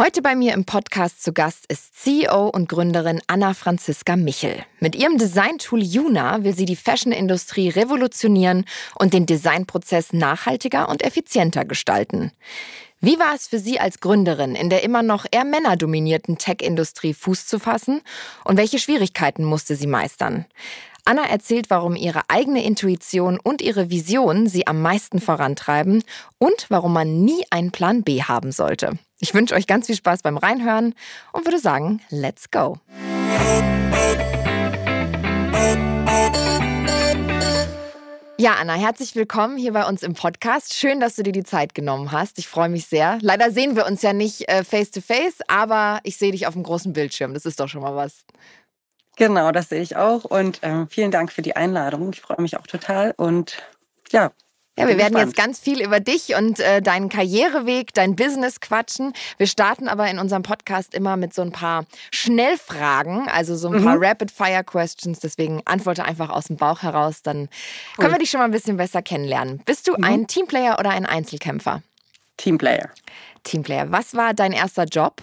Heute bei mir im Podcast zu Gast ist CEO und Gründerin Anna Franziska Michel. Mit ihrem Designtool Juna will sie die Fashion-Industrie revolutionieren und den Designprozess nachhaltiger und effizienter gestalten. Wie war es für Sie als Gründerin, in der immer noch eher männerdominierten Tech-Industrie Fuß zu fassen? Und welche Schwierigkeiten musste sie meistern? Anna erzählt, warum ihre eigene Intuition und ihre Vision sie am meisten vorantreiben und warum man nie einen Plan B haben sollte. Ich wünsche euch ganz viel Spaß beim Reinhören und würde sagen, let's go. Ja, Anna, herzlich willkommen hier bei uns im Podcast. Schön, dass du dir die Zeit genommen hast. Ich freue mich sehr. Leider sehen wir uns ja nicht face to face, aber ich sehe dich auf dem großen Bildschirm. Das ist doch schon mal was. Genau, das sehe ich auch. Und äh, vielen Dank für die Einladung. Ich freue mich auch total. Und ja, ja, wir werden jetzt ganz viel über dich und äh, deinen Karriereweg, dein Business quatschen. Wir starten aber in unserem Podcast immer mit so ein paar Schnellfragen, also so ein paar mhm. Rapid-Fire-Questions. Deswegen antworte einfach aus dem Bauch heraus, dann cool. können wir dich schon mal ein bisschen besser kennenlernen. Bist du mhm. ein Teamplayer oder ein Einzelkämpfer? Teamplayer. Teamplayer. Was war dein erster Job?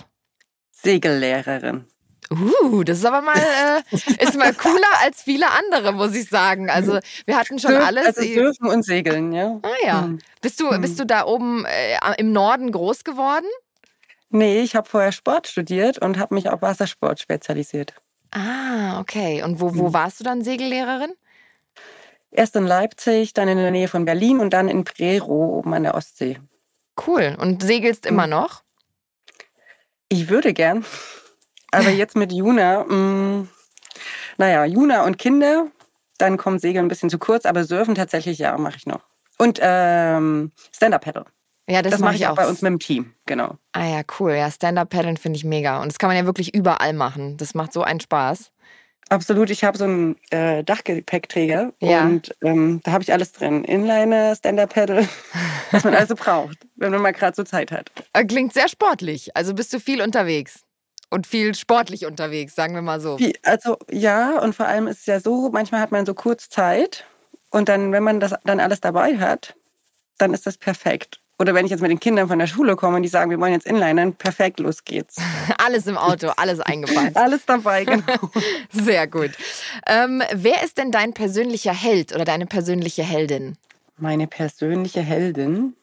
Segellehrerin. Uh, das ist aber mal, äh, ist mal cooler als viele andere, muss ich sagen. Also wir hatten schon alles. Also Surfen und Segeln, ja. Ah ja. Hm. Bist du, hm. bist du da oben äh, im Norden groß geworden? Nee, ich habe vorher Sport studiert und habe mich auf Wassersport spezialisiert. Ah, okay. Und wo, wo hm. warst du dann Segellehrerin? Erst in Leipzig, dann in der Nähe von Berlin und dann in Prero oben an der Ostsee. Cool. Und segelst immer hm. noch? Ich würde gern. Aber jetzt mit Juna, mh, mm, naja, Juna und Kinder, dann kommt Segeln ein bisschen zu kurz, aber Surfen tatsächlich, ja, mache ich noch. Und ähm, Stand-Up-Paddle. Ja, das, das mache ich auch bei uns mit dem Team, genau. Ah ja, cool. Ja, Stand-Up-Paddeln finde ich mega. Und das kann man ja wirklich überall machen. Das macht so einen Spaß. Absolut. Ich habe so einen äh, Dachgepäckträger ja. und ähm, da habe ich alles drin. Inliner, Stand-Up-Paddle, was man also braucht, wenn man mal gerade so Zeit hat. Klingt sehr sportlich. Also bist du viel unterwegs? Und viel sportlich unterwegs, sagen wir mal so. Also ja, und vor allem ist es ja so, manchmal hat man so kurz Zeit und dann, wenn man das dann alles dabei hat, dann ist das perfekt. Oder wenn ich jetzt mit den Kindern von der Schule komme und die sagen, wir wollen jetzt inlinern, perfekt, los geht's. alles im Auto, alles eingepackt. alles dabei, genau. Sehr gut. Ähm, wer ist denn dein persönlicher Held oder deine persönliche Heldin? Meine persönliche Heldin?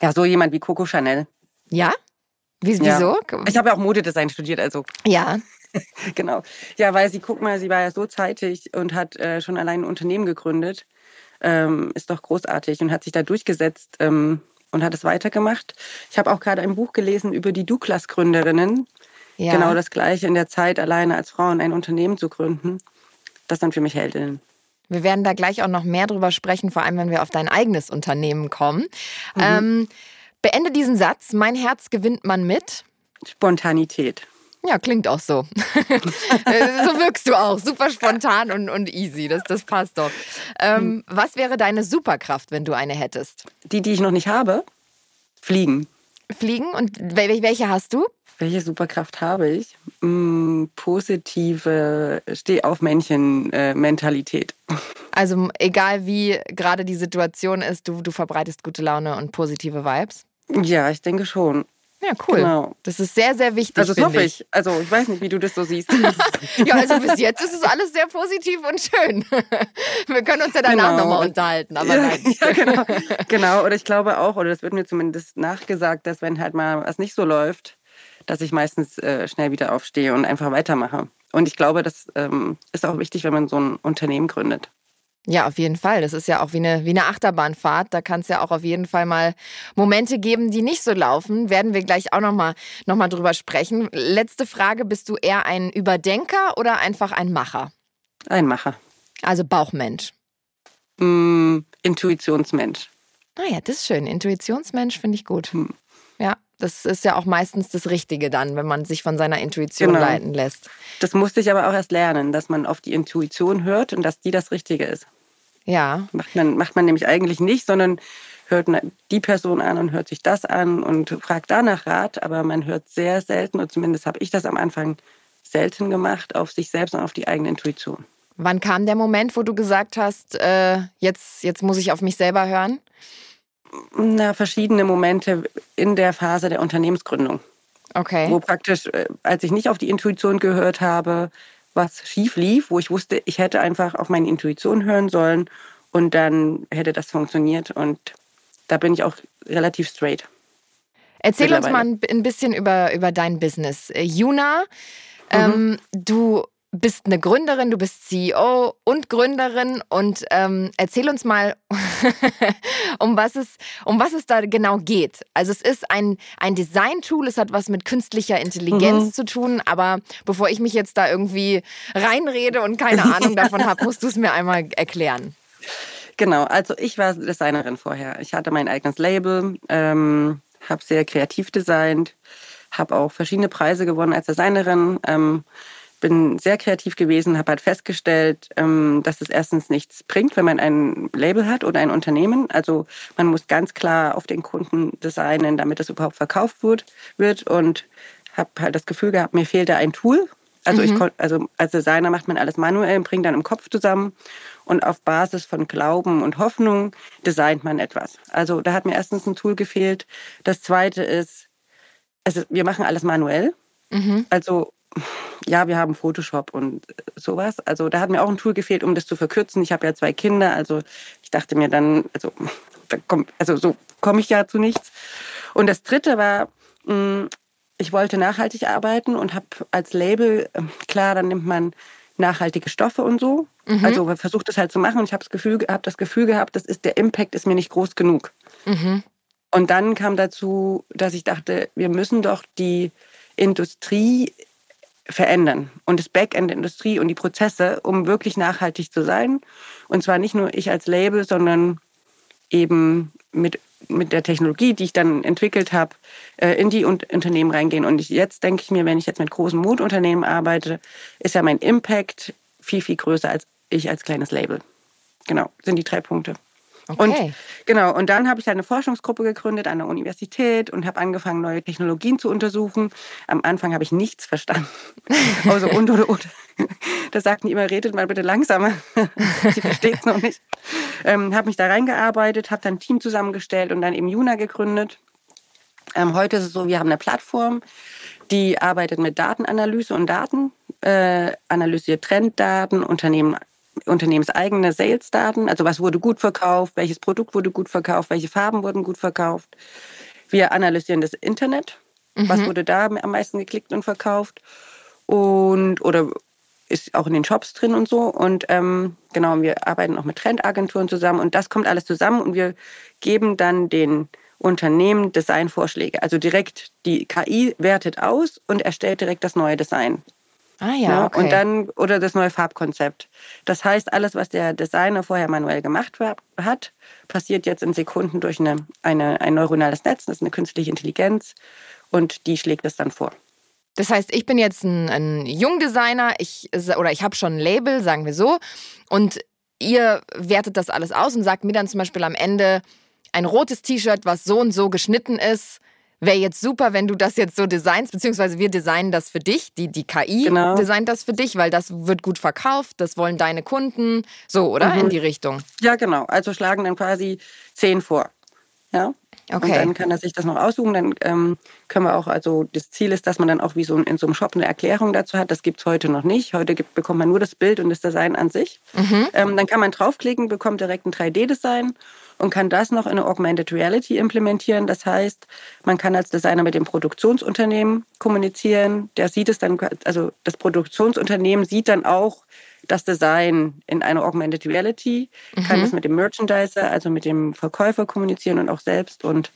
Ja, so jemand wie Coco Chanel. Ja? Wie, wieso? Ich habe ja auch Modedesign studiert, also. Ja. genau. Ja, weil sie, guck mal, sie war ja so zeitig und hat äh, schon allein ein Unternehmen gegründet. Ähm, ist doch großartig und hat sich da durchgesetzt ähm, und hat es weitergemacht. Ich habe auch gerade ein Buch gelesen über die Douglas-Gründerinnen. Ja. Genau das Gleiche in der Zeit, alleine als Frauen ein Unternehmen zu gründen. Das sind für mich Heldinnen. Wir werden da gleich auch noch mehr drüber sprechen, vor allem wenn wir auf dein eigenes Unternehmen kommen. Mhm. Ähm, Beende diesen Satz. Mein Herz gewinnt man mit Spontanität. Ja, klingt auch so. so wirkst du auch. Super spontan und, und easy. Das, das passt doch. Ähm, hm. was wäre deine Superkraft, wenn du eine hättest? Die, die ich noch nicht habe? Fliegen. Fliegen? Und welche hast du? Welche Superkraft habe ich? Hm, positive Steh-auf-Männchen-Mentalität. Also egal wie gerade die Situation ist, du, du verbreitest gute Laune und positive Vibes? Ja, ich denke schon. Ja, cool. Genau. Das ist sehr, sehr wichtig. Also das hoffe ich. Also ich weiß nicht, wie du das so siehst. ja, also bis jetzt ist es alles sehr positiv und schön. Wir können uns ja danach genau. nochmal unterhalten. Aber ja, ja, genau. genau. Oder ich glaube auch, oder das wird mir zumindest nachgesagt, dass wenn halt mal was nicht so läuft, dass ich meistens äh, schnell wieder aufstehe und einfach weitermache. Und ich glaube, das ähm, ist auch wichtig, wenn man so ein Unternehmen gründet. Ja, auf jeden Fall. Das ist ja auch wie eine, wie eine Achterbahnfahrt. Da kann es ja auch auf jeden Fall mal Momente geben, die nicht so laufen. Werden wir gleich auch nochmal noch mal drüber sprechen. Letzte Frage: Bist du eher ein Überdenker oder einfach ein Macher? Ein Macher. Also Bauchmensch. Mm, Intuitionsmensch. Ah ja, das ist schön. Intuitionsmensch finde ich gut. Hm. Ja, das ist ja auch meistens das Richtige dann, wenn man sich von seiner Intuition genau. leiten lässt. Das musste ich aber auch erst lernen, dass man auf die Intuition hört und dass die das Richtige ist. Ja. Macht man, macht man nämlich eigentlich nicht, sondern hört die Person an und hört sich das an und fragt danach Rat, aber man hört sehr selten, und zumindest habe ich das am Anfang selten gemacht, auf sich selbst und auf die eigene Intuition. Wann kam der Moment, wo du gesagt hast, äh, jetzt, jetzt muss ich auf mich selber hören? Na, verschiedene Momente in der Phase der Unternehmensgründung. Okay. Wo praktisch, äh, als ich nicht auf die Intuition gehört habe, was schief lief, wo ich wusste, ich hätte einfach auf meine Intuition hören sollen und dann hätte das funktioniert. Und da bin ich auch relativ straight. Erzähl uns mal ein bisschen über, über dein Business. Äh, Juna, mhm. ähm, du bist eine Gründerin, du bist CEO und Gründerin und ähm, erzähl uns mal, um, was es, um was es da genau geht. Also es ist ein, ein Design-Tool, es hat was mit künstlicher Intelligenz mhm. zu tun, aber bevor ich mich jetzt da irgendwie reinrede und keine Ahnung davon habe, musst du es mir einmal erklären. Genau, also ich war Designerin vorher. Ich hatte mein eigenes Label, ähm, habe sehr kreativ designt, habe auch verschiedene Preise gewonnen als Designerin. Ähm, bin sehr kreativ gewesen, habe halt festgestellt, ähm, dass es erstens nichts bringt, wenn man ein Label hat oder ein Unternehmen. Also man muss ganz klar auf den Kunden designen, damit es überhaupt verkauft wird. Und habe halt das Gefühl gehabt, mir fehlt da ein Tool. Also, mhm. ich, also als Designer macht man alles manuell, bringt dann im Kopf zusammen und auf Basis von Glauben und Hoffnung designt man etwas. Also da hat mir erstens ein Tool gefehlt. Das zweite ist, also wir machen alles manuell. Mhm. Also ja, wir haben Photoshop und sowas. Also da hat mir auch ein Tool gefehlt, um das zu verkürzen. Ich habe ja zwei Kinder, also ich dachte mir dann, also, also so komme ich ja zu nichts. Und das Dritte war, hm, ich wollte nachhaltig arbeiten und habe als Label, ähm, klar, dann nimmt man nachhaltige Stoffe und so. Mhm. Also versucht es halt zu machen und ich habe das Gefühl, hab das Gefühl gehabt, das ist der Impact ist mir nicht groß genug. Mhm. Und dann kam dazu, dass ich dachte, wir müssen doch die Industrie verändern und das Backend der Industrie und die Prozesse, um wirklich nachhaltig zu sein. Und zwar nicht nur ich als Label, sondern eben mit, mit der Technologie, die ich dann entwickelt habe, äh, in die Unternehmen reingehen. Und jetzt denke ich mir, wenn ich jetzt mit großen Modeunternehmen arbeite, ist ja mein Impact viel, viel größer als ich als kleines Label. Genau, sind die drei Punkte. Okay. Und genau, und dann habe ich eine Forschungsgruppe gegründet an der Universität und habe angefangen, neue Technologien zu untersuchen. Am Anfang habe ich nichts verstanden. Also und oder und. Da sagten die immer, redet mal bitte langsamer. Sie versteht es noch nicht. Ähm, habe mich da reingearbeitet, habe dann ein Team zusammengestellt und dann eben Juna gegründet. Ähm, heute ist es so, wir haben eine Plattform, die arbeitet mit Datenanalyse und Daten, äh, analysiert Trenddaten, Unternehmen unternehmenseigene Sales-Daten, also was wurde gut verkauft, welches Produkt wurde gut verkauft, welche Farben wurden gut verkauft. Wir analysieren das Internet, mhm. was wurde da am meisten geklickt und verkauft und oder ist auch in den Shops drin und so. Und ähm, genau, wir arbeiten auch mit Trendagenturen zusammen und das kommt alles zusammen und wir geben dann den Unternehmen Designvorschläge. Also direkt die KI wertet aus und erstellt direkt das neue Design. Ah ja, ne? okay. Und dann, oder das neue Farbkonzept. Das heißt, alles, was der Designer vorher manuell gemacht hat, passiert jetzt in Sekunden durch eine, eine, ein neuronales Netz, das ist eine künstliche Intelligenz und die schlägt es dann vor. Das heißt, ich bin jetzt ein, ein Jungdesigner, ich, oder ich habe schon ein Label, sagen wir so, und ihr wertet das alles aus und sagt mir dann zum Beispiel am Ende, ein rotes T-Shirt, was so und so geschnitten ist, Wäre jetzt super, wenn du das jetzt so designst, beziehungsweise wir designen das für dich, die, die KI genau. designt das für dich, weil das wird gut verkauft, das wollen deine Kunden, so, oder? Mhm. In die Richtung. Ja, genau. Also schlagen dann quasi zehn vor. Ja. Okay. Und dann kann er sich das noch aussuchen. Dann ähm, können wir auch, also das Ziel ist, dass man dann auch wie so in so einem Shop eine Erklärung dazu hat. Das gibt es heute noch nicht. Heute gibt, bekommt man nur das Bild und das Design an sich. Mhm. Ähm, dann kann man draufklicken, bekommt direkt ein 3D-Design und kann das noch in eine Augmented Reality implementieren. Das heißt, man kann als Designer mit dem Produktionsunternehmen kommunizieren. Der sieht es dann, also das Produktionsunternehmen sieht dann auch das Design in einer Augmented Reality, mhm. kann es mit dem Merchandiser, also mit dem Verkäufer kommunizieren und auch selbst. Und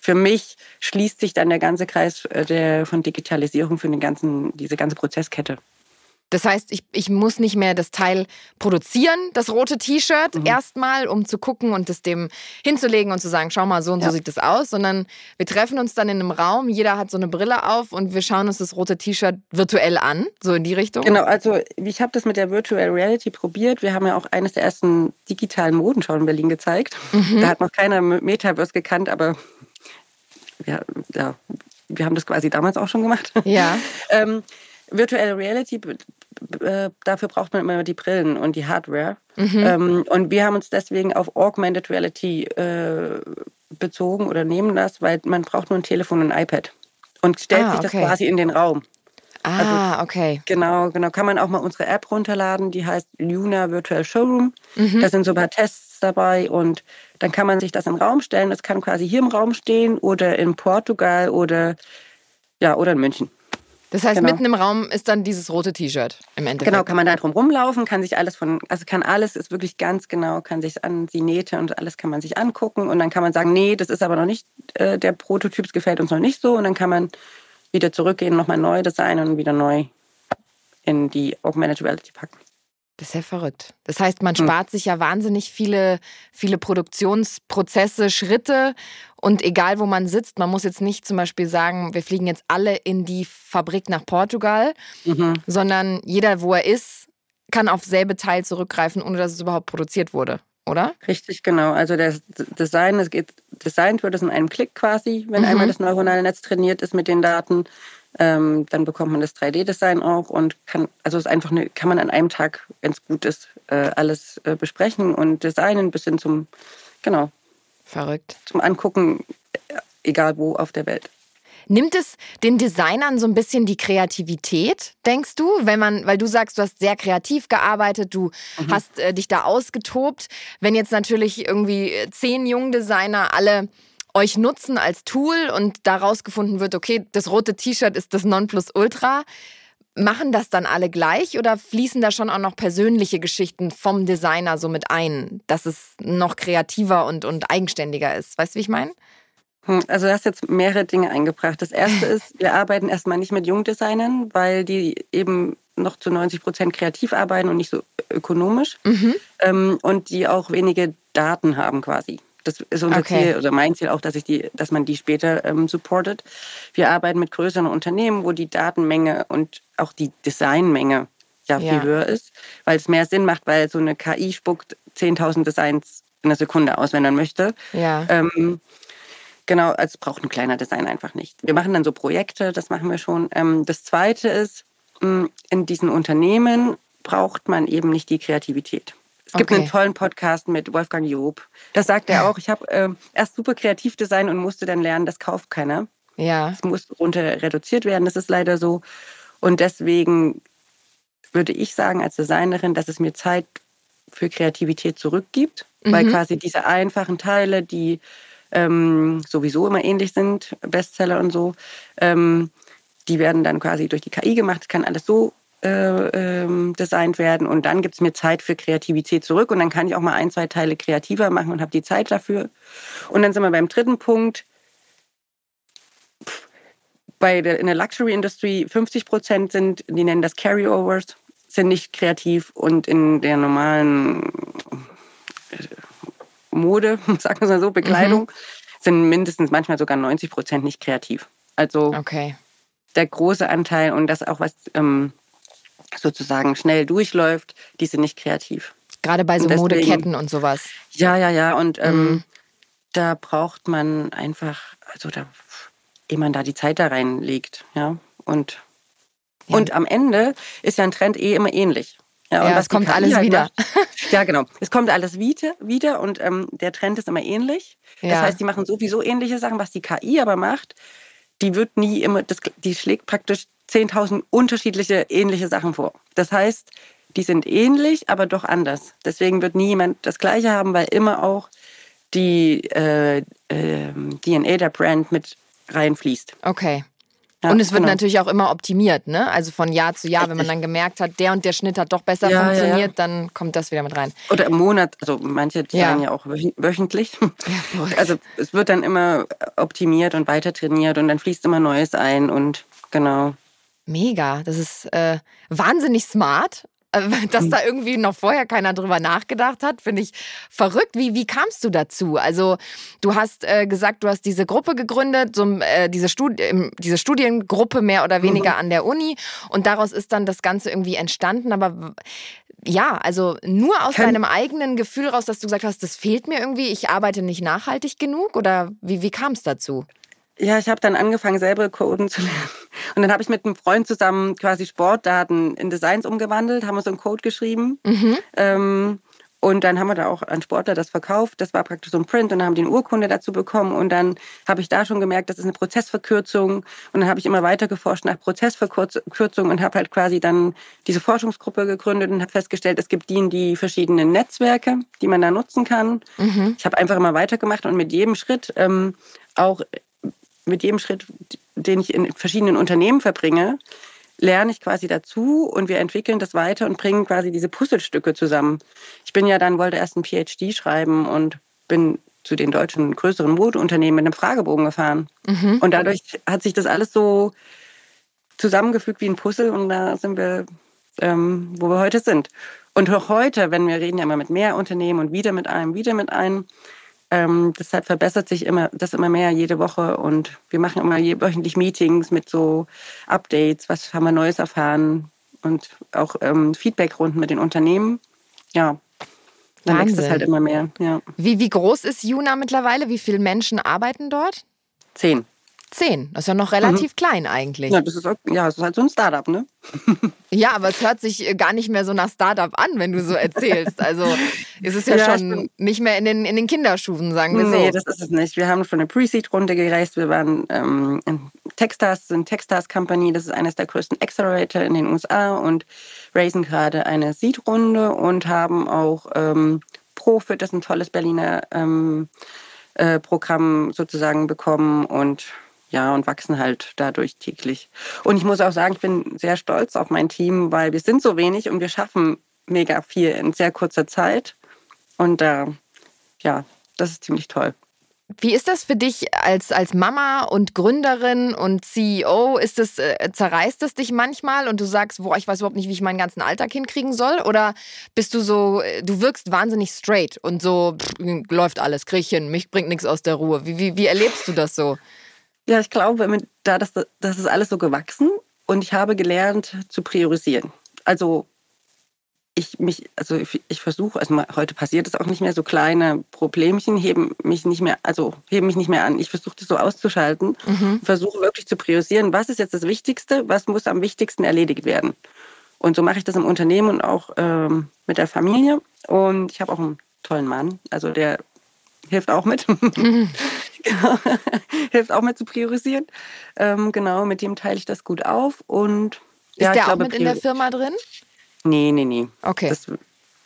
für mich schließt sich dann der ganze Kreis äh, der, von Digitalisierung für den ganzen, diese ganze Prozesskette. Das heißt, ich, ich muss nicht mehr das Teil produzieren, das rote T-Shirt mhm. erstmal, um zu gucken und es dem hinzulegen und zu sagen, schau mal, so und ja. so sieht das aus, sondern wir treffen uns dann in einem Raum, jeder hat so eine Brille auf und wir schauen uns das rote T-Shirt virtuell an, so in die Richtung. Genau, also ich habe das mit der Virtual Reality probiert. Wir haben ja auch eines der ersten digitalen Modenschauen in Berlin gezeigt. Mhm. Da hat noch keiner Metaverse gekannt, aber ja, ja, wir haben das quasi damals auch schon gemacht. Ja. ähm, Virtual Reality, äh, dafür braucht man immer die Brillen und die Hardware. Mhm. Ähm, und wir haben uns deswegen auf Augmented Reality äh, bezogen oder nehmen das, weil man braucht nur ein Telefon und ein iPad. und stellt ah, sich das quasi in den Raum. Ah, also, okay. Genau, genau. Kann man auch mal unsere App runterladen, die heißt Luna Virtual Showroom. Mhm. Da sind so ein paar Tests dabei und dann kann man sich das den Raum stellen. Das kann quasi hier im Raum stehen oder in Portugal oder ja, oder in München. Das heißt, genau. mitten im Raum ist dann dieses rote T-Shirt im Endeffekt. Genau, kann man da drum rumlaufen, kann sich alles von, also kann alles, ist wirklich ganz genau, kann sich an die Nähte und alles kann man sich angucken und dann kann man sagen, nee, das ist aber noch nicht, äh, der Prototyp gefällt uns noch nicht so und dann kann man wieder zurückgehen, nochmal neu designen und wieder neu in die Augmented Reality packen. Das ist ja verrückt. Das heißt, man hm. spart sich ja wahnsinnig viele, viele Produktionsprozesse, Schritte. Und egal, wo man sitzt, man muss jetzt nicht zum Beispiel sagen, wir fliegen jetzt alle in die Fabrik nach Portugal, mhm. sondern jeder, wo er ist, kann auf selbe Teil zurückgreifen, ohne dass es überhaupt produziert wurde, oder? Richtig, genau. Also das Design, es geht, designt wird es in einem Klick quasi, wenn mhm. einmal das neuronale Netz trainiert ist mit den Daten. Ähm, dann bekommt man das 3D-Design auch und kann, also ist einfach eine, kann man an einem Tag, wenn es gut ist, äh, alles äh, besprechen und designen bis hin zum, genau. Verrückt. Zum Angucken, äh, egal wo auf der Welt. Nimmt es den Designern so ein bisschen die Kreativität, denkst du? Wenn man, weil du sagst, du hast sehr kreativ gearbeitet, du mhm. hast äh, dich da ausgetobt. Wenn jetzt natürlich irgendwie zehn jungen Designer alle euch nutzen als Tool und daraus gefunden wird, okay, das rote T-Shirt ist das Nonplusultra. Machen das dann alle gleich oder fließen da schon auch noch persönliche Geschichten vom Designer so mit ein, dass es noch kreativer und, und eigenständiger ist? Weißt du, wie ich meine? Hm, also du hast jetzt mehrere Dinge eingebracht. Das erste ist, wir arbeiten erstmal nicht mit Jungdesignern, weil die eben noch zu 90 Prozent kreativ arbeiten und nicht so ökonomisch mhm. Ähm, und die auch wenige Daten haben quasi. Das ist unser okay. Ziel oder mein Ziel auch, dass, ich die, dass man die später ähm, supportet. Wir arbeiten mit größeren Unternehmen, wo die Datenmenge und auch die Designmenge ja, ja. viel höher ist, weil es mehr Sinn macht, weil so eine KI spuckt 10.000 Designs in einer Sekunde aus, wenn man möchte. Ja. Ähm, genau, also braucht ein kleiner Design einfach nicht. Wir machen dann so Projekte, das machen wir schon. Ähm, das Zweite ist, mm, in diesen Unternehmen braucht man eben nicht die Kreativität. Es gibt okay. einen tollen Podcast mit Wolfgang Job. Das sagt er auch. Ich habe äh, erst super kreativ design und musste dann lernen, das kauft keiner. Ja. Es muss runter reduziert werden. Das ist leider so. Und deswegen würde ich sagen als Designerin, dass es mir Zeit für Kreativität zurückgibt, mhm. weil quasi diese einfachen Teile, die ähm, sowieso immer ähnlich sind, Bestseller und so, ähm, die werden dann quasi durch die KI gemacht. Es kann alles so äh, ähm, designt werden und dann gibt es mir Zeit für Kreativität zurück und dann kann ich auch mal ein, zwei Teile kreativer machen und habe die Zeit dafür. Und dann sind wir beim dritten Punkt. Bei der, in der Luxury-Industrie 50 Prozent sind, die nennen das Carryovers, sind nicht kreativ und in der normalen äh, Mode, sagen wir mal so, Bekleidung, mhm. sind mindestens manchmal sogar 90 Prozent nicht kreativ. Also okay. der große Anteil und das auch was ähm, sozusagen schnell durchläuft, die sind nicht kreativ. Gerade bei so deswegen, Modeketten und sowas. Ja, ja, ja. Und ähm, mhm. da braucht man einfach, also da, ehe man da die Zeit da reinlegt, ja. Und, ja. und am Ende ist ja ein Trend eh immer ähnlich. Ja, ja es kommt alles halt wieder. Macht, ja, genau. Es kommt alles wieder, wieder und ähm, der Trend ist immer ähnlich. Ja. Das heißt, die machen sowieso ähnliche Sachen. Was die KI aber macht, die wird nie immer, das, die schlägt praktisch 10.000 unterschiedliche ähnliche Sachen vor. Das heißt, die sind ähnlich, aber doch anders. Deswegen wird nie jemand das Gleiche haben, weil immer auch die äh, äh, DNA der Brand mit reinfließt. Okay. Ja, und es wird genau. natürlich auch immer optimiert, ne? Also von Jahr zu Jahr, wenn man dann gemerkt hat, der und der Schnitt hat doch besser ja, funktioniert, ja, dann kommt das wieder mit rein. Oder im Monat, also manche designen ja, auch wöchentlich. also es wird dann immer optimiert und weiter trainiert und dann fließt immer Neues ein und genau. Mega, das ist äh, wahnsinnig smart. Dass da irgendwie noch vorher keiner drüber nachgedacht hat, finde ich verrückt. Wie, wie kamst du dazu? Also, du hast äh, gesagt, du hast diese Gruppe gegründet, so, äh, diese, Studi diese Studiengruppe mehr oder weniger mhm. an der Uni. Und daraus ist dann das Ganze irgendwie entstanden. Aber ja, also nur aus Kann deinem eigenen Gefühl raus, dass du gesagt hast, das fehlt mir irgendwie, ich arbeite nicht nachhaltig genug? Oder wie, wie kam es dazu? Ja, ich habe dann angefangen, selber Coden zu lernen. Und dann habe ich mit einem Freund zusammen quasi Sportdaten in Designs umgewandelt, haben wir so einen Code geschrieben. Mhm. Ähm, Und dann haben wir da auch an Sportler das verkauft. Das war praktisch so ein Print und dann haben die eine Urkunde dazu bekommen. Und dann habe ich da schon gemerkt, das ist eine Prozessverkürzung. Und dann habe ich immer weiter geforscht nach Prozessverkürzung und habe halt quasi dann diese Forschungsgruppe gegründet und habe festgestellt, es gibt die und die verschiedenen Netzwerke, die man da nutzen kann. Mhm. Ich habe einfach immer weitergemacht und mit jedem Schritt ähm, auch mit jedem Schritt, den ich in verschiedenen Unternehmen verbringe, lerne ich quasi dazu und wir entwickeln das weiter und bringen quasi diese Puzzlestücke zusammen. Ich bin ja dann, wollte erst ein PhD schreiben und bin zu den deutschen größeren Modeunternehmen mit einem Fragebogen gefahren. Mhm. Und dadurch hat sich das alles so zusammengefügt wie ein Puzzle und da sind wir, ähm, wo wir heute sind. Und auch heute, wenn wir reden ja immer mit mehr Unternehmen und wieder mit einem, wieder mit einem, ähm, deshalb verbessert sich immer das immer mehr jede Woche und wir machen immer wöchentlich Meetings mit so Updates, was haben wir Neues erfahren und auch ähm, Feedbackrunden mit den Unternehmen. Ja, dann Wahnsinn. wächst es halt immer mehr. Ja. Wie, wie groß ist Juna mittlerweile? Wie viele Menschen arbeiten dort? Zehn. Zehn. Das ist ja noch relativ mhm. klein eigentlich. Ja, das ist, ja, das ist halt so ein Startup, ne? ja, aber es hört sich äh, gar nicht mehr so nach Startup an, wenn du so erzählst. Also es ist ja, ja schon nicht mehr in den, in den Kinderschuhen, sagen wir nee, so. Nee, das ist es nicht. Wir haben schon eine Pre-Seed-Runde gereist. Wir waren ähm, in Techstars, sind Techstars Company. Das ist eines der größten Accelerator in den USA und raisen gerade eine Seed-Runde und haben auch ähm, Profit, das ist ein tolles Berliner ähm, äh, Programm sozusagen bekommen und ja, und wachsen halt dadurch täglich. Und ich muss auch sagen, ich bin sehr stolz auf mein Team, weil wir sind so wenig und wir schaffen mega viel in sehr kurzer Zeit. Und äh, ja, das ist ziemlich toll. Wie ist das für dich als, als Mama und Gründerin und CEO? Ist das, äh, zerreißt es dich manchmal und du sagst, boah, ich weiß überhaupt nicht, wie ich meinen ganzen Alltag hinkriegen soll? Oder bist du so, äh, du wirkst wahnsinnig straight und so, pff, läuft alles, krieg ich hin, mich bringt nichts aus der Ruhe. Wie, wie, wie erlebst du das so? Ja, ich glaube, da das, das ist alles so gewachsen und ich habe gelernt zu priorisieren. Also ich mich, also ich, ich versuche, also heute passiert es auch nicht mehr, so kleine Problemchen heben mich nicht mehr, also heben mich nicht mehr an. Ich versuche das so auszuschalten, mhm. versuche wirklich zu priorisieren, was ist jetzt das Wichtigste, was muss am wichtigsten erledigt werden. Und so mache ich das im Unternehmen und auch ähm, mit der Familie. Und ich habe auch einen tollen Mann, also der hilft auch mit. Mhm. genau. hilft auch mit zu priorisieren. Ähm, genau, mit dem teile ich das gut auf. Und, Ist ja, der auch glaube, mit in der Firma drin? Nee, nee, nee. Okay. Das,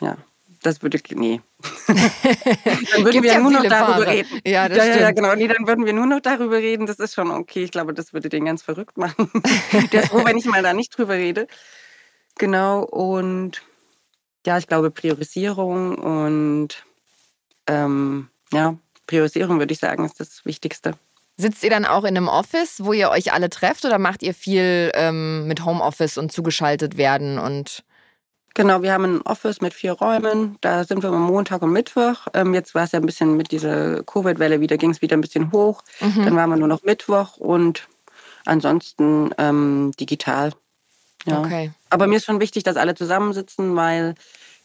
ja, das würde ich, nee. dann würden wir ja nur noch darüber Fahrer. reden. Ja, das ja, stimmt. ja, genau. Nee, dann würden wir nur noch darüber reden. Das ist schon okay. Ich glaube, das würde den ganz verrückt machen. Der ist froh, wenn ich mal da nicht drüber rede. Genau. Und ja, ich glaube, Priorisierung und ähm, ja, Priorisierung würde ich sagen, ist das Wichtigste. Sitzt ihr dann auch in einem Office, wo ihr euch alle trefft oder macht ihr viel ähm, mit Homeoffice und zugeschaltet werden und Genau, wir haben ein Office mit vier Räumen. Da sind wir am Montag und Mittwoch. Ähm, jetzt war es ja ein bisschen mit dieser Covid-Welle wieder, ging es wieder ein bisschen hoch. Mhm. Dann waren wir nur noch Mittwoch und ansonsten ähm, digital. Ja. Okay. Aber mir ist schon wichtig, dass alle zusammensitzen, weil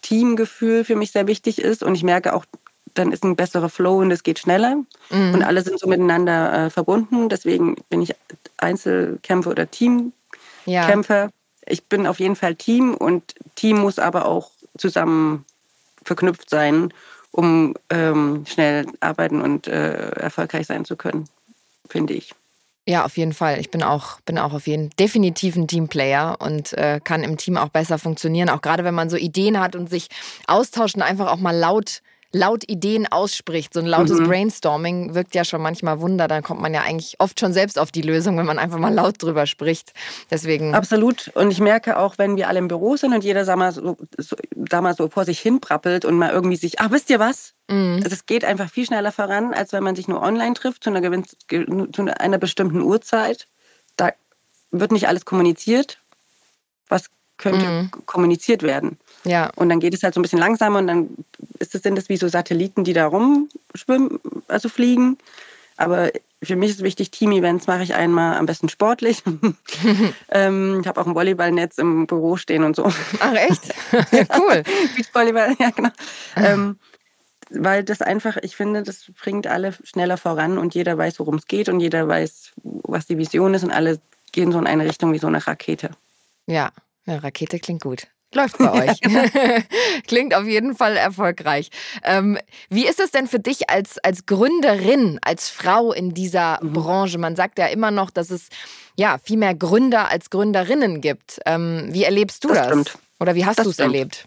Teamgefühl für mich sehr wichtig ist. Und ich merke auch, dann ist ein besserer Flow und es geht schneller. Mhm. Und alle sind so miteinander äh, verbunden. Deswegen bin ich Einzelkämpfer oder Teamkämpfer. Ja. Ich bin auf jeden Fall Team und Team muss aber auch zusammen verknüpft sein, um ähm, schnell arbeiten und äh, erfolgreich sein zu können, finde ich. Ja, auf jeden Fall. Ich bin auch, bin auch auf jeden definitiv ein Teamplayer und äh, kann im Team auch besser funktionieren. Auch gerade wenn man so Ideen hat und sich austauscht und einfach auch mal laut laut Ideen ausspricht. So ein lautes mhm. Brainstorming wirkt ja schon manchmal Wunder. Dann kommt man ja eigentlich oft schon selbst auf die Lösung, wenn man einfach mal laut drüber spricht. Deswegen. Absolut. Und ich merke auch, wenn wir alle im Büro sind und jeder sag mal, so, so, sag mal, so vor sich hin prappelt und mal irgendwie sich, ach, wisst ihr was? Mhm. Also es geht einfach viel schneller voran, als wenn man sich nur online trifft zu einer, zu einer bestimmten Uhrzeit. Da wird nicht alles kommuniziert. Was könnte mhm. kommuniziert werden? Ja. Und dann geht es halt so ein bisschen langsamer und dann ist das, sind das wie so Satelliten, die da rumschwimmen, also fliegen. Aber für mich ist wichtig, Team-Events mache ich einmal am besten sportlich. ähm, ich habe auch ein Volleyballnetz im Büro stehen und so. Ach echt? cool. Beachvolleyball, ja genau. ähm, weil das einfach, ich finde, das bringt alle schneller voran und jeder weiß, worum es geht und jeder weiß, was die Vision ist und alle gehen so in eine Richtung wie so eine Rakete. Ja, eine Rakete klingt gut. Läuft bei euch. Klingt auf jeden Fall erfolgreich. Ähm, wie ist es denn für dich als, als Gründerin, als Frau in dieser mhm. Branche? Man sagt ja immer noch, dass es ja viel mehr Gründer als Gründerinnen gibt. Ähm, wie erlebst du das? das? Oder wie hast du es erlebt?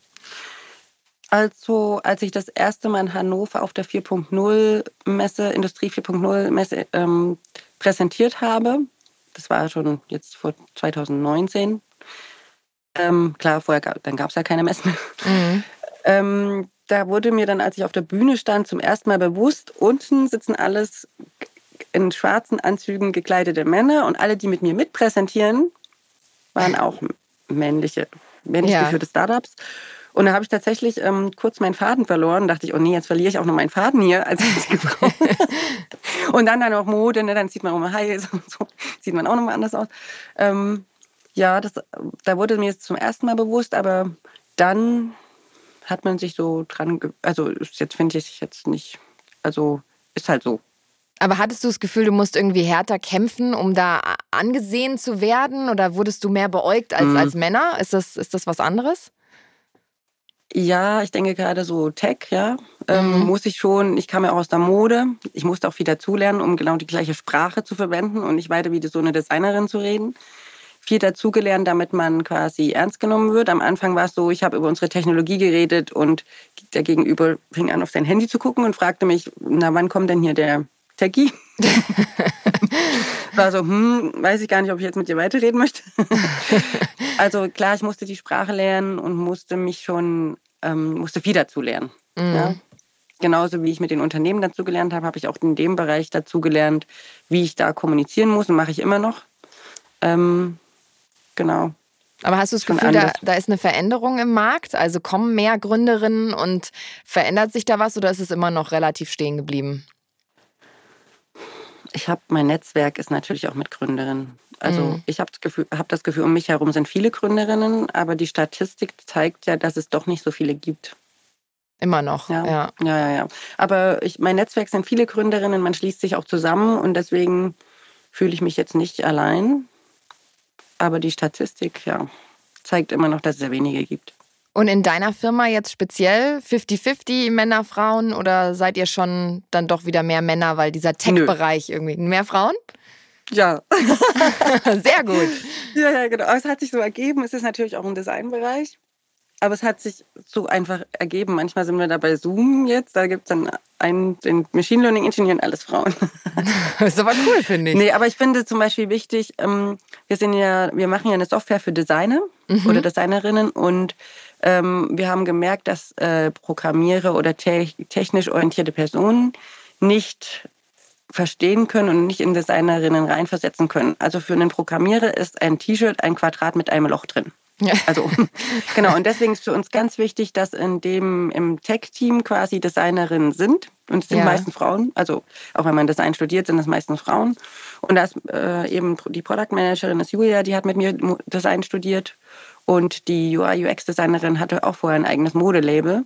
Also, als ich das erste Mal in Hannover auf der 4.0 Messe, Industrie 4.0 Messe ähm, präsentiert habe, das war schon jetzt vor 2019, ähm, klar, vorher gab, dann gab es ja keine Messen. Mhm. Ähm, da wurde mir dann, als ich auf der Bühne stand, zum ersten Mal bewusst, unten sitzen alles in schwarzen Anzügen gekleidete Männer und alle, die mit mir mitpräsentieren, waren auch männliche, männlich ja. geführte Startups. Und da habe ich tatsächlich ähm, kurz meinen Faden verloren. Dachte ich, oh nee, jetzt verliere ich auch noch meinen Faden hier als einzige Frau. und dann dann auch Mode, ne? dann sieht man auch mal Heils und so. Sieht man auch nochmal anders aus. Ähm, ja, das, da wurde mir jetzt zum ersten Mal bewusst, aber dann hat man sich so dran, also jetzt finde ich jetzt nicht, also ist halt so. Aber hattest du das Gefühl, du musst irgendwie härter kämpfen, um da angesehen zu werden? Oder wurdest du mehr beäugt als, mhm. als Männer? Ist das, ist das was anderes? Ja, ich denke gerade so Tech, ja, ähm, mhm. muss ich schon, ich kam ja auch aus der Mode, ich musste auch viel dazulernen, um genau die gleiche Sprache zu verwenden und nicht weiter wie so eine Designerin zu reden. Viel dazugelernt, damit man quasi ernst genommen wird. Am Anfang war es so, ich habe über unsere Technologie geredet und der Gegenüber fing an, auf sein Handy zu gucken und fragte mich, na, wann kommt denn hier der Techie? war so, hm, weiß ich gar nicht, ob ich jetzt mit dir weiterreden möchte. also klar, ich musste die Sprache lernen und musste mich schon, ähm, musste viel dazu lernen. Mhm. Ja? Genauso wie ich mit den Unternehmen dazu gelernt habe, habe ich auch in dem Bereich dazu gelernt, wie ich da kommunizieren muss und mache ich immer noch. Ähm, genau. Aber hast du das Gefühl, da, da, ist eine Veränderung im Markt? Also kommen mehr Gründerinnen und verändert sich da was oder ist es immer noch relativ stehen geblieben? Ich habe mein Netzwerk ist natürlich auch mit Gründerinnen. Also mhm. ich habe das, Gefühl, hab das Gefühl, um mich herum sind viele Gründerinnen, aber die Statistik zeigt ja, dass es doch nicht so viele gibt. Immer noch, ja. Ja, ja, ja. ja. Aber ich, mein Netzwerk sind viele Gründerinnen, man schließt sich auch zusammen und deswegen fühle ich mich jetzt nicht allein. Aber die Statistik, ja, zeigt immer noch, dass es sehr wenige gibt. Und in deiner Firma jetzt speziell 50-50 Männer, Frauen oder seid ihr schon dann doch wieder mehr Männer, weil dieser Tech-Bereich irgendwie. Mehr Frauen? Ja. Sehr gut. Ja, ja, genau. Aber es hat sich so ergeben. Es ist natürlich auch ein Designbereich. Aber es hat sich so einfach ergeben. Manchmal sind wir da bei Zoom jetzt. Da gibt es dann einen, den Machine Learning Ingenieur und alles Frauen. das ist aber cool, finde ich. Nee, aber ich finde zum Beispiel wichtig, ähm, wir sind ja, wir machen ja eine Software für Designer mhm. oder Designerinnen und ähm, wir haben gemerkt, dass äh, Programmierer oder te technisch orientierte Personen nicht verstehen können und nicht in Designerinnen reinversetzen können. Also für einen Programmierer ist ein T-Shirt ein Quadrat mit einem Loch drin. Ja. Also genau, und deswegen ist für uns ganz wichtig, dass in dem im Tech-Team quasi Designerinnen sind. Und es sind ja. meistens Frauen. Also auch wenn man Design studiert, sind es meistens Frauen. Und da ist äh, eben die Product Managerin ist Julia, die hat mit mir Design studiert. Und die UI-UX-Designerin hatte auch vorher ein eigenes Modelabel.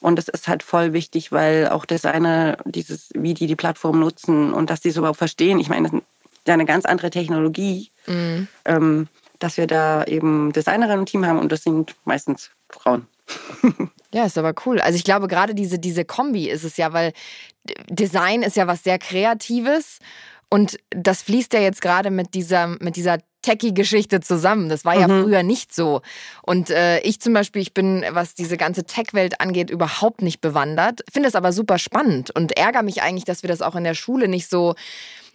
Und das ist halt voll wichtig, weil auch Designer dieses, wie die die Plattform nutzen und dass die es überhaupt verstehen. Ich meine, das ist ja eine ganz andere Technologie. Mhm. Ähm, dass wir da eben Designerinnen im Team haben und das sind meistens Frauen. Ja, ist aber cool. Also ich glaube, gerade diese, diese Kombi ist es ja, weil Design ist ja was sehr Kreatives und das fließt ja jetzt gerade mit dieser, mit dieser Techie-Geschichte zusammen. Das war ja mhm. früher nicht so. Und äh, ich zum Beispiel, ich bin, was diese ganze Tech-Welt angeht, überhaupt nicht bewandert, finde es aber super spannend und ärgere mich eigentlich, dass wir das auch in der Schule nicht so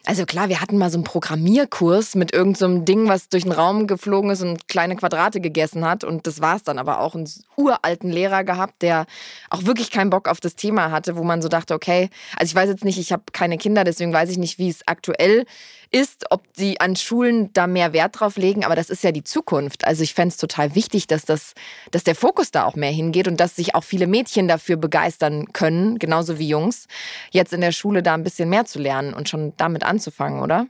also klar, wir hatten mal so einen Programmierkurs mit irgendeinem so Ding, was durch den Raum geflogen ist und kleine Quadrate gegessen hat. Und das war es dann aber auch einen uralten Lehrer gehabt, der auch wirklich keinen Bock auf das Thema hatte, wo man so dachte, okay, also ich weiß jetzt nicht, ich habe keine Kinder, deswegen weiß ich nicht, wie es aktuell ist, ob sie an Schulen da mehr Wert drauf legen, aber das ist ja die Zukunft. Also ich fände es total wichtig, dass, das, dass der Fokus da auch mehr hingeht und dass sich auch viele Mädchen dafür begeistern können, genauso wie Jungs, jetzt in der Schule da ein bisschen mehr zu lernen und schon damit anzufangen, oder?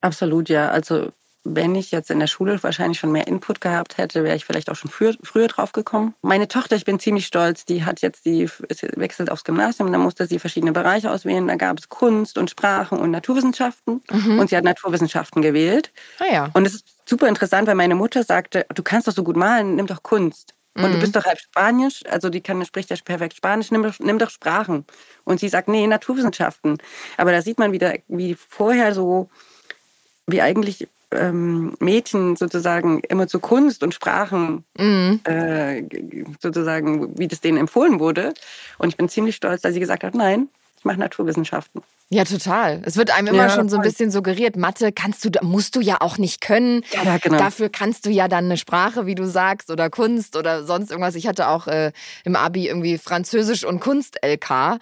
Absolut, ja. Also wenn ich jetzt in der Schule wahrscheinlich schon mehr Input gehabt hätte, wäre ich vielleicht auch schon früher, früher drauf gekommen. Meine Tochter, ich bin ziemlich stolz, die hat jetzt die wechselt aufs Gymnasium, da musste sie verschiedene Bereiche auswählen. Da gab es Kunst und Sprachen und Naturwissenschaften mhm. und sie hat Naturwissenschaften gewählt. Ah ja. Und es ist super interessant, weil meine Mutter sagte, du kannst doch so gut malen, nimm doch Kunst. Und du mhm. bist doch halb Spanisch, also die kann, spricht ja perfekt Spanisch, nimm, nimm doch Sprachen. Und sie sagt, nee, Naturwissenschaften. Aber da sieht man wieder, wie vorher so, wie eigentlich ähm, Mädchen sozusagen immer zu Kunst und Sprachen mhm. äh, sozusagen, wie das denen empfohlen wurde. Und ich bin ziemlich stolz, dass sie gesagt hat, nein, ich mache Naturwissenschaften. Ja, total. Es wird einem immer ja, schon so ein bisschen suggeriert, Mathe kannst du, musst du ja auch nicht können. Ja, genau. Dafür kannst du ja dann eine Sprache, wie du sagst, oder Kunst oder sonst irgendwas. Ich hatte auch äh, im Abi irgendwie Französisch und Kunst LK,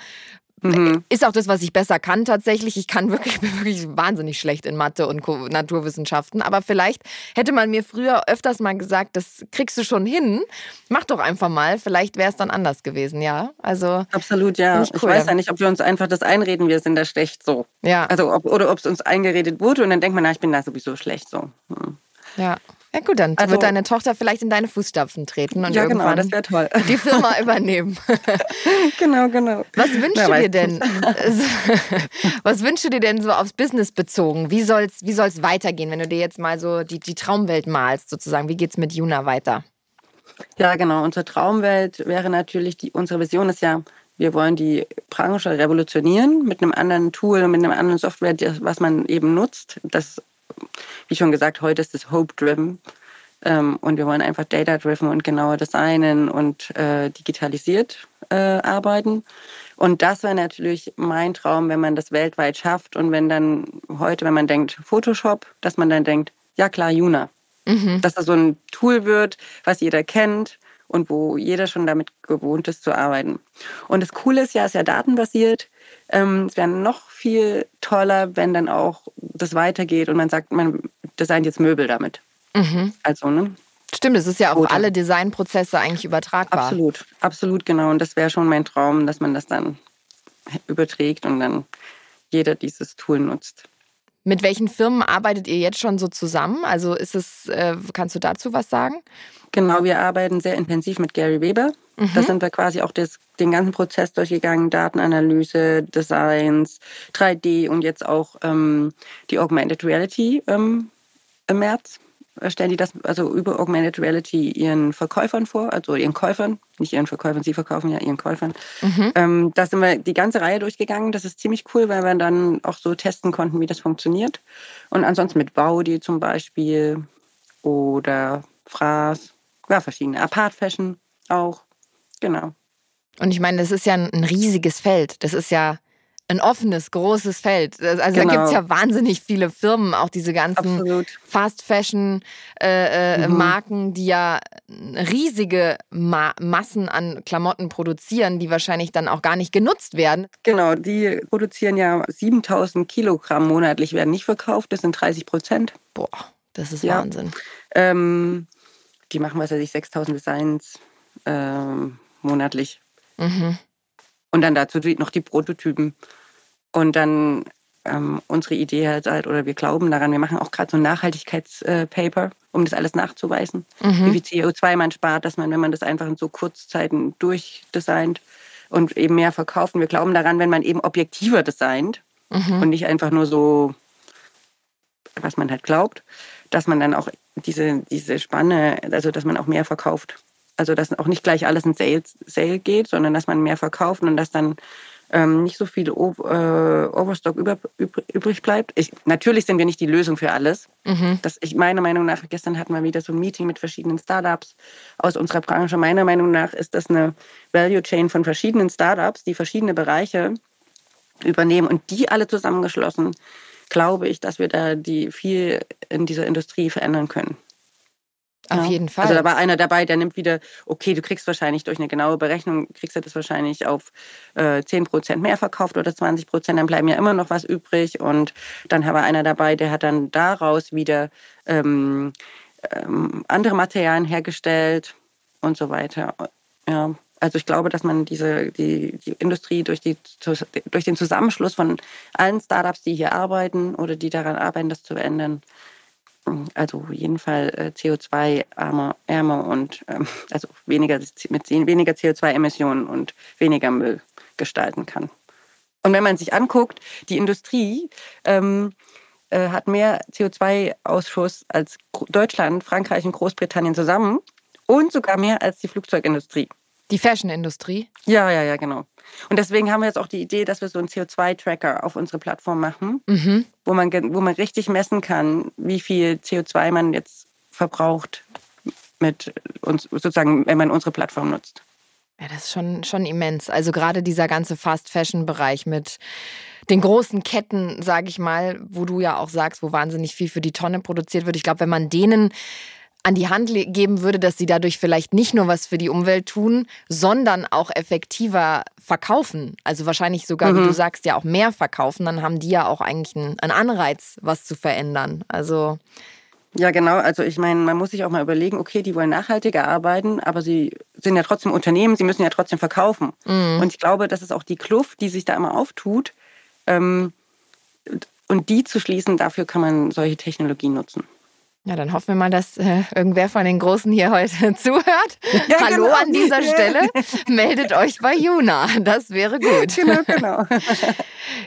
Mhm. Ist auch das, was ich besser kann tatsächlich. Ich kann wirklich, bin wirklich wahnsinnig schlecht in Mathe und Naturwissenschaften. Aber vielleicht hätte man mir früher öfters mal gesagt, das kriegst du schon hin. Mach doch einfach mal. Vielleicht wäre es dann anders gewesen, ja. Also absolut, ja. Cool. Ich weiß ja nicht, ob wir uns einfach das einreden, wir sind da schlecht so. Ja. Also ob, oder ob es uns eingeredet wurde und dann denkt man, na, ich bin da sowieso schlecht so. Hm. Ja. Ja gut, dann also, wird deine Tochter vielleicht in deine Fußstapfen treten und ja, genau, irgendwann genau, die Firma übernehmen. genau, genau. Was wünschst Na, du dir denn? Was wünschst du dir denn so aufs Business bezogen? Wie soll es wie soll's weitergehen, wenn du dir jetzt mal so die, die Traumwelt malst sozusagen? Wie geht es mit Juna weiter? Ja, genau. Unsere Traumwelt wäre natürlich, die, unsere Vision ist ja, wir wollen die Branche revolutionieren mit einem anderen Tool, mit einer anderen Software, was man eben nutzt. Das wie schon gesagt, heute ist es Hope-driven. Ähm, und wir wollen einfach data-driven und genauer designen und äh, digitalisiert äh, arbeiten. Und das wäre natürlich mein Traum, wenn man das weltweit schafft und wenn dann heute, wenn man denkt Photoshop, dass man dann denkt, ja klar, Juna. Mhm. Dass das so ein Tool wird, was jeder kennt und wo jeder schon damit gewohnt ist zu arbeiten. Und das Coole ist ja, es ist ja datenbasiert. Ähm, es wäre noch viel toller, wenn dann auch das weitergeht und man sagt, man designt jetzt Möbel damit. Mhm. Also, ne? Stimmt, es ist ja auf Oder. alle Designprozesse eigentlich übertragbar. Absolut, absolut genau. Und das wäre schon mein Traum, dass man das dann überträgt und dann jeder dieses Tool nutzt. Mit welchen Firmen arbeitet ihr jetzt schon so zusammen? Also ist es, äh, kannst du dazu was sagen? Genau, wir arbeiten sehr intensiv mit Gary Weber. Mhm. Da sind wir quasi auch das, den ganzen Prozess durchgegangen, Datenanalyse, Designs, 3D und jetzt auch ähm, die Augmented Reality ähm, im März. Stellen die das also über Augmented Reality ihren Verkäufern vor, also ihren Käufern, nicht ihren Verkäufern, sie verkaufen ja ihren Käufern. Mhm. Ähm, da sind wir die ganze Reihe durchgegangen. Das ist ziemlich cool, weil wir dann auch so testen konnten, wie das funktioniert. Und ansonsten mit Baudi zum Beispiel oder Fraß ja, verschiedene. Apart Fashion auch. Genau. Und ich meine, das ist ja ein riesiges Feld. Das ist ja ein offenes, großes Feld. Also genau. da gibt es ja wahnsinnig viele Firmen, auch diese ganzen Absolut. Fast Fashion äh, äh, mhm. Marken, die ja riesige Ma Massen an Klamotten produzieren, die wahrscheinlich dann auch gar nicht genutzt werden. Genau, die produzieren ja 7000 Kilogramm monatlich, werden nicht verkauft, das sind 30 Prozent. Boah, das ist ja. Wahnsinn. Ähm, die machen, was weiß ich, 6000 Designs ähm, monatlich. Mhm. Und dann dazu noch die Prototypen. Und dann ähm, unsere Idee halt, halt, oder wir glauben daran, wir machen auch gerade so ein Nachhaltigkeitspaper, um das alles nachzuweisen. Mhm. Wie viel CO2 man spart, dass man, wenn man das einfach in so Kurzzeiten durchdesignt und eben mehr verkauft. Und wir glauben daran, wenn man eben objektiver designt mhm. und nicht einfach nur so, was man halt glaubt, dass man dann auch diese, diese Spanne, also dass man auch mehr verkauft. Also dass auch nicht gleich alles in Sales, Sale geht, sondern dass man mehr verkauft und dass dann ähm, nicht so viel o äh, Overstock über, übrig bleibt. Ich, natürlich sind wir nicht die Lösung für alles. Mhm. Das, ich, meiner Meinung nach, gestern hatten wir wieder so ein Meeting mit verschiedenen Startups aus unserer Branche. Meiner Meinung nach ist das eine Value Chain von verschiedenen Startups, die verschiedene Bereiche übernehmen und die alle zusammengeschlossen glaube ich, dass wir da die viel in dieser Industrie verändern können. Auf ja. jeden Fall. Also da war einer dabei, der nimmt wieder, okay, du kriegst wahrscheinlich durch eine genaue Berechnung, kriegst du das wahrscheinlich auf äh, 10% mehr verkauft oder 20%, dann bleiben ja immer noch was übrig. Und dann war einer dabei, der hat dann daraus wieder ähm, ähm, andere Materialien hergestellt und so weiter. Ja. Also ich glaube, dass man diese, die, die Industrie durch, die, durch den Zusammenschluss von allen Startups, die hier arbeiten oder die daran arbeiten, das zu verändern, also auf jeden Fall äh, CO2-ärmer ärmer und ähm, also weniger, mit weniger CO2-Emissionen und weniger Müll gestalten kann. Und wenn man sich anguckt, die Industrie, ähm, äh, hat mehr CO2-Ausschuss als Deutschland, Frankreich und Großbritannien zusammen und sogar mehr als die Flugzeugindustrie. Die Fashion-Industrie? Ja, ja, ja, genau. Und deswegen haben wir jetzt auch die Idee, dass wir so einen CO2-Tracker auf unsere Plattform machen, mhm. wo, man, wo man richtig messen kann, wie viel CO2 man jetzt verbraucht mit uns, sozusagen, wenn man unsere Plattform nutzt. Ja, das ist schon, schon immens. Also gerade dieser ganze Fast-Fashion-Bereich mit den großen Ketten, sage ich mal, wo du ja auch sagst, wo wahnsinnig viel für die Tonne produziert wird. Ich glaube, wenn man denen an die Hand geben würde, dass sie dadurch vielleicht nicht nur was für die Umwelt tun, sondern auch effektiver verkaufen. Also wahrscheinlich sogar, mhm. wie du sagst, ja auch mehr verkaufen, dann haben die ja auch eigentlich einen, Anreiz, was zu verändern. Also ja, genau. Also ich meine, man muss sich auch mal überlegen, okay, die wollen nachhaltiger arbeiten, aber sie sind ja trotzdem Unternehmen, sie müssen ja trotzdem verkaufen. Mhm. Und ich glaube, das ist auch die Kluft, die sich da immer auftut. Ähm, und die zu schließen, dafür kann man solche Technologien nutzen. Ja, dann hoffen wir mal, dass äh, irgendwer von den Großen hier heute zuhört. Ja, Hallo genau. an dieser Stelle. Meldet euch bei Juna. Das wäre gut. Genau, genau.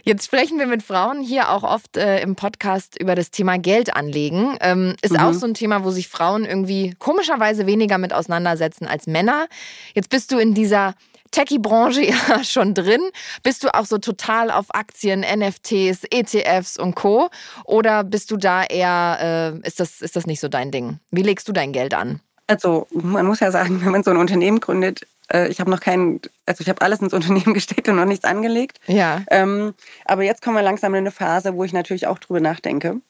Jetzt sprechen wir mit Frauen hier auch oft äh, im Podcast über das Thema Geld anlegen. Ähm, ist mhm. auch so ein Thema, wo sich Frauen irgendwie komischerweise weniger mit auseinandersetzen als Männer. Jetzt bist du in dieser Techie-Branche ja schon drin. Bist du auch so total auf Aktien, NFTs, ETFs und Co. Oder bist du da eher, äh, ist, das, ist das nicht so dein Ding? Wie legst du dein Geld an? Also man muss ja sagen, wenn man so ein Unternehmen gründet, äh, ich habe noch keinen, also ich habe alles ins Unternehmen gesteckt und noch nichts angelegt. Ja. Ähm, aber jetzt kommen wir langsam in eine Phase, wo ich natürlich auch drüber nachdenke,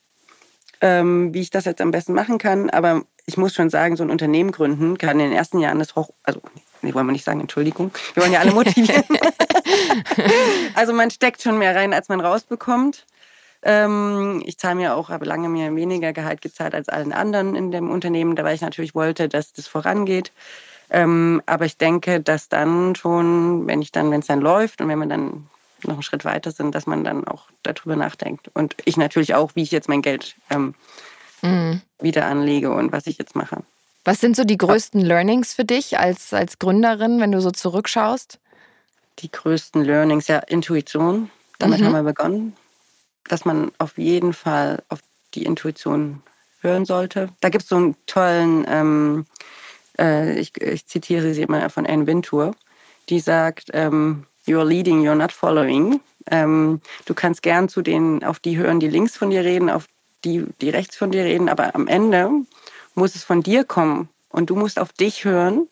ähm, wie ich das jetzt am besten machen kann. Aber ich muss schon sagen, so ein Unternehmen gründen kann in den ersten Jahren das hoch, also nee, wollen wir nicht sagen, Entschuldigung. Wir wollen ja alle motivieren. also man steckt schon mehr rein, als man rausbekommt. Ähm, ich zahle mir auch, habe lange mir weniger Gehalt gezahlt als allen anderen in dem Unternehmen, weil ich natürlich wollte, dass das vorangeht. Ähm, aber ich denke, dass dann schon, wenn ich dann, wenn es dann läuft und wenn wir dann noch einen Schritt weiter sind, dass man dann auch darüber nachdenkt. Und ich natürlich auch, wie ich jetzt mein Geld ähm, mhm. wieder anlege und was ich jetzt mache. Was sind so die größten Learnings für dich als, als Gründerin, wenn du so zurückschaust? Die größten Learnings, ja, Intuition. Damit mhm. haben wir begonnen. Dass man auf jeden Fall auf die Intuition hören sollte. Da gibt es so einen tollen, ähm, äh, ich, ich, zitiere sie immer von Anne Wintour, die sagt, ähm, you're leading, you're not following. Ähm, du kannst gern zu denen, auf die hören, die links von dir reden, auf die, die rechts von dir reden, aber am Ende muss es von dir kommen und du musst auf dich hören.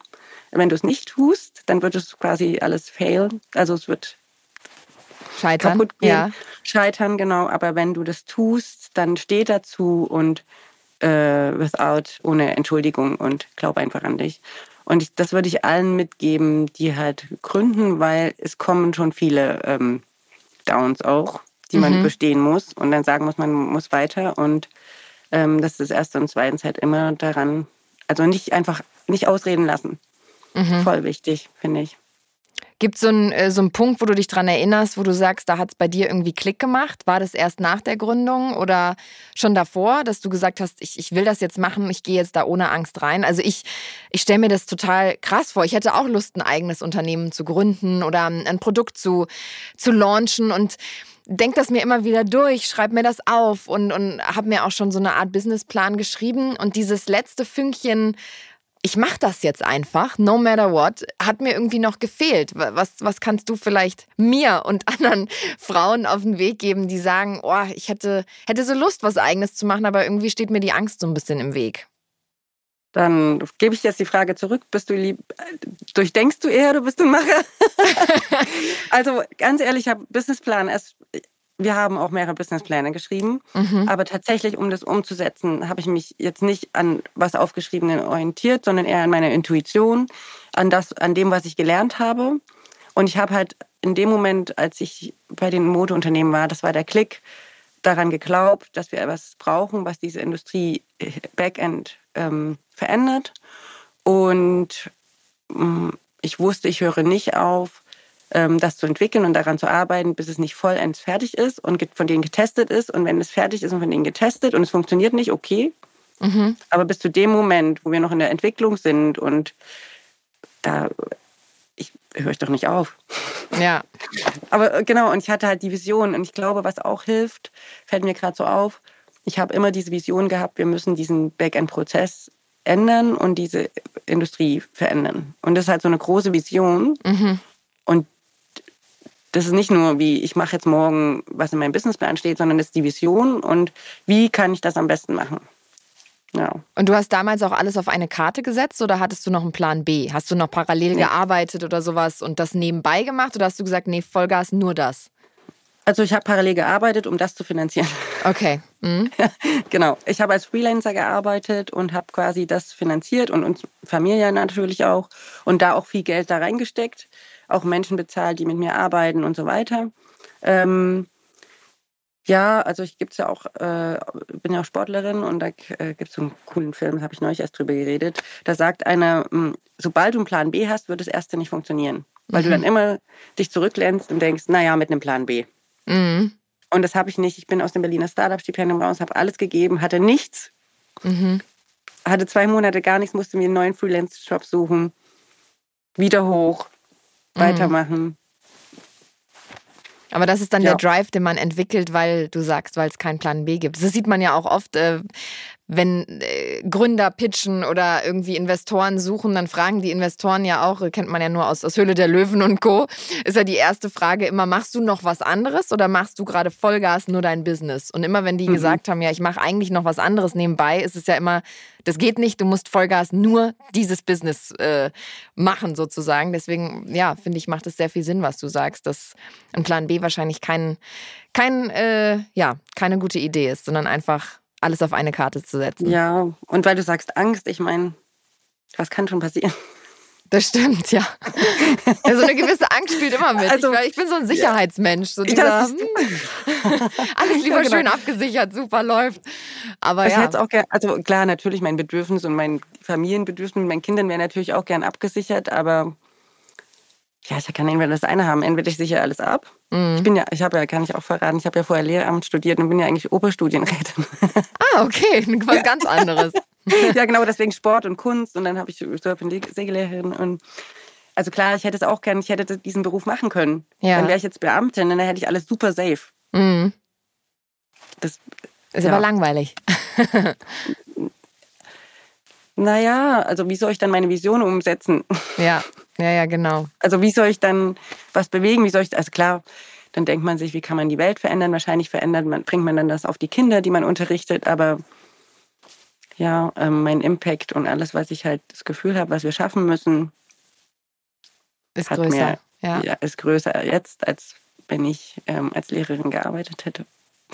Wenn du es nicht tust, dann wird es quasi alles fail. Also es wird scheitern, kaputt gehen. Ja. Scheitern, genau. Aber wenn du das tust, dann steh dazu und äh, without, ohne Entschuldigung und glaub einfach an dich. Und ich, das würde ich allen mitgeben, die halt gründen, weil es kommen schon viele ähm, Downs auch, die man mhm. bestehen muss und dann sagen muss, man muss weiter. Und ähm, das ist das Erste und Zweitens halt immer daran, also nicht einfach, nicht ausreden lassen. Mhm. Voll wichtig, finde ich. Gibt es so einen, äh, so einen Punkt, wo du dich dran erinnerst, wo du sagst, da hat es bei dir irgendwie Klick gemacht? War das erst nach der Gründung oder schon davor, dass du gesagt hast, ich, ich will das jetzt machen, ich gehe jetzt da ohne Angst rein? Also ich, ich stelle mir das total krass vor. Ich hätte auch Lust, ein eigenes Unternehmen zu gründen oder ein Produkt zu, zu launchen und denke das mir immer wieder durch, schreibe mir das auf und, und habe mir auch schon so eine Art Businessplan geschrieben. Und dieses letzte Fünkchen, ich mache das jetzt einfach, no matter what, hat mir irgendwie noch gefehlt. Was, was kannst du vielleicht mir und anderen Frauen auf den Weg geben, die sagen, oh, ich hätte, hätte so Lust, was eigenes zu machen, aber irgendwie steht mir die Angst so ein bisschen im Weg? Dann gebe ich jetzt die Frage zurück. Bist du lieb, durchdenkst du eher oder bist du ein Macher? also ganz ehrlich, ich habe Businessplan erst, wir haben auch mehrere Businesspläne geschrieben, mhm. aber tatsächlich, um das umzusetzen, habe ich mich jetzt nicht an was Aufgeschriebenen orientiert, sondern eher an meiner Intuition, an das, an dem, was ich gelernt habe. Und ich habe halt in dem Moment, als ich bei den Modeunternehmen war, das war der Klick, daran geglaubt, dass wir etwas brauchen, was diese Industrie äh, Backend ähm, verändert. Und mm, ich wusste, ich höre nicht auf, ähm, das zu entwickeln und daran zu arbeiten, bis es nicht vollends fertig ist und von denen getestet ist. Und wenn es fertig ist und von denen getestet und es funktioniert nicht, okay. Mhm. Aber bis zu dem Moment, wo wir noch in der Entwicklung sind und da, höre ich doch nicht auf. Ja. Aber äh, genau, und ich hatte halt die Vision. Und ich glaube, was auch hilft, fällt mir gerade so auf, ich habe immer diese Vision gehabt, wir müssen diesen Backend-Prozess ändern und diese Industrie verändern. Und das ist halt so eine große Vision. Mhm. Und das ist nicht nur wie, ich mache jetzt morgen, was in meinem Businessplan steht, sondern das ist die Vision und wie kann ich das am besten machen. Ja. Und du hast damals auch alles auf eine Karte gesetzt oder hattest du noch einen Plan B? Hast du noch parallel nee. gearbeitet oder sowas und das nebenbei gemacht oder hast du gesagt, nee, Vollgas nur das? Also ich habe parallel gearbeitet, um das zu finanzieren. Okay. Mhm. genau. Ich habe als Freelancer gearbeitet und habe quasi das finanziert und uns Familie natürlich auch und da auch viel Geld da reingesteckt, auch Menschen bezahlt, die mit mir arbeiten und so weiter. Ähm, ja, also ich gibt's ja auch, äh, bin ja auch Sportlerin und da äh, gibt es so einen coolen Film, habe ich neulich erst drüber geredet. Da sagt einer, mh, hm, sobald du einen Plan B hast, wird das erste nicht funktionieren. Weil mhm. du dann immer dich zurücklehnst und denkst, naja, mit einem Plan B. Mhm. Und das habe ich nicht. Ich bin aus dem Berliner Startup-Stipendium raus, habe alles gegeben, hatte nichts. Mhm. Hatte zwei Monate gar nichts, musste mir einen neuen Freelance-Job suchen. Wieder hoch, mhm. weitermachen. Aber das ist dann ja. der Drive, den man entwickelt, weil du sagst, weil es keinen Plan B gibt. Das sieht man ja auch oft, äh, wenn äh, Gründer pitchen oder irgendwie Investoren suchen, dann fragen die Investoren ja auch, kennt man ja nur aus, aus Höhle der Löwen und Co., ist ja die erste Frage immer, machst du noch was anderes oder machst du gerade Vollgas nur dein Business? Und immer wenn die mhm. gesagt haben, ja, ich mache eigentlich noch was anderes nebenbei, ist es ja immer, das geht nicht, du musst Vollgas nur dieses Business äh, machen sozusagen. Deswegen, ja, finde ich, macht es sehr viel Sinn, was du sagst, dass ein Plan B wahrscheinlich kein, kein äh, ja, keine gute Idee ist, sondern einfach alles auf eine Karte zu setzen. Ja, und weil du sagst Angst, ich meine, was kann schon passieren? Das stimmt, ja. ja. So eine gewisse Angst spielt immer mit. Also, ich, ich bin so ein Sicherheitsmensch. So dieser, hm, alles lieber ja, genau. schön abgesichert, super läuft. Aber ich ja. Hätte auch gern, also klar, natürlich mein Bedürfnis und mein Familienbedürfnis mit meinen Kindern wäre natürlich auch gern abgesichert, aber ja, ich kann entweder das eine haben, entweder ich sichere alles ab. Mhm. Ich bin ja, ich habe ja, kann ich auch verraten, ich habe ja vorher Lehramt studiert und bin ja eigentlich Oberstudienrätin. Ah, okay, was ganz anderes. ja, genau, deswegen Sport und Kunst und dann habe ich Surf- und Segellehrerin und also klar, ich hätte es auch gerne, ich hätte diesen Beruf machen können. Ja. Dann wäre ich jetzt Beamtin und dann hätte ich alles super safe. Mhm. Das ist ja. aber langweilig. naja, also wie soll ich dann meine Vision umsetzen? Ja, ja, ja, genau. Also wie soll ich dann was bewegen? Wie soll ich, also klar, dann denkt man sich, wie kann man die Welt verändern? Wahrscheinlich verändert man, bringt man dann das auf die Kinder, die man unterrichtet, aber ja, ähm, mein Impact und alles, was ich halt das Gefühl habe, was wir schaffen müssen, ist größer. Mehr, ja. ja. ist größer jetzt, als wenn ich ähm, als Lehrerin gearbeitet hätte.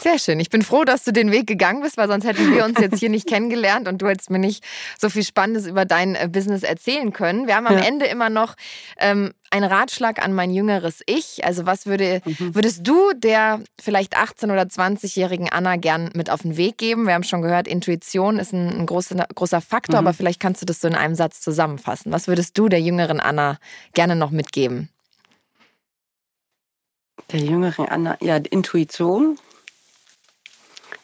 Sehr schön. Ich bin froh, dass du den Weg gegangen bist, weil sonst hätten wir uns jetzt hier nicht kennengelernt und du hättest mir nicht so viel Spannendes über dein äh, Business erzählen können. Wir haben am ja. Ende immer noch ähm, einen Ratschlag an mein jüngeres Ich. Also was würde, mhm. würdest du der vielleicht 18- oder 20-jährigen Anna gern mit auf den Weg geben? Wir haben schon gehört, Intuition ist ein, ein großer, großer Faktor, mhm. aber vielleicht kannst du das so in einem Satz zusammenfassen. Was würdest du der jüngeren Anna gerne noch mitgeben? Der jüngeren Anna, ja, Intuition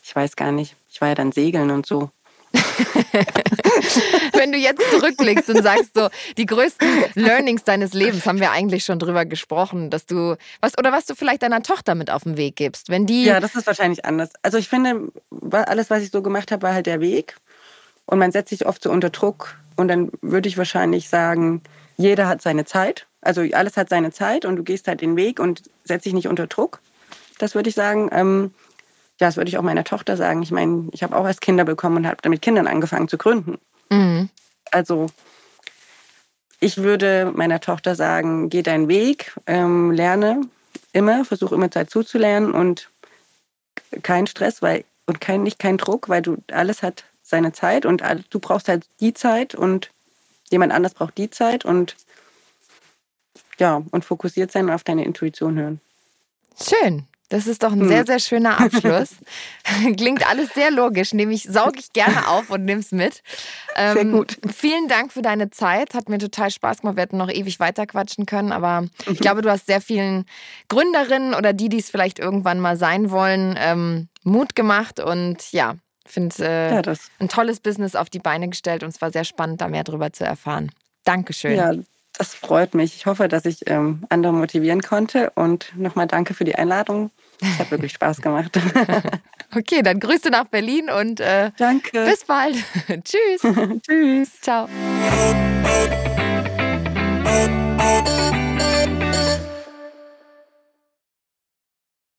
ich weiß gar nicht. Ich war ja dann segeln und so. Wenn du jetzt zurückblickst und sagst so, die größten Learnings deines Lebens haben wir eigentlich schon drüber gesprochen, dass du was oder was du vielleicht deiner Tochter mit auf den Weg gibst, wenn die Ja, das ist wahrscheinlich anders. Also ich finde, alles was ich so gemacht habe, war halt der Weg und man setzt sich oft so unter Druck und dann würde ich wahrscheinlich sagen, jeder hat seine Zeit. Also alles hat seine Zeit und du gehst halt den Weg und setzt dich nicht unter Druck. Das würde ich sagen. Ja, das würde ich auch meiner Tochter sagen. Ich meine, ich habe auch erst Kinder bekommen und habe damit Kindern angefangen zu gründen. Mhm. Also ich würde meiner Tochter sagen, geh deinen Weg, ähm, lerne immer, versuche immer Zeit zuzulernen und kein Stress weil, und kein, nicht kein Druck, weil du alles hat seine Zeit und du brauchst halt die Zeit und jemand anders braucht die Zeit und ja, und fokussiert sein und auf deine Intuition hören. Schön. Das ist doch ein hm. sehr, sehr schöner Abschluss. Klingt alles sehr logisch. Nehme ich, sauge ich gerne auf und nehme es mit. Ähm, sehr gut. Vielen Dank für deine Zeit. Hat mir total Spaß gemacht. Wir hätten noch ewig weiterquatschen können. Aber ich glaube, du hast sehr vielen Gründerinnen oder die, die es vielleicht irgendwann mal sein wollen, ähm, Mut gemacht. Und ja, finde äh, ja, ein tolles Business auf die Beine gestellt. Und es war sehr spannend, da mehr drüber zu erfahren. Dankeschön. Ja, das freut mich. Ich hoffe, dass ich ähm, andere motivieren konnte. Und nochmal danke für die Einladung. Es hat wirklich Spaß gemacht. okay, dann Grüße nach Berlin und äh, danke. bis bald. Tschüss. Tschüss. Ciao.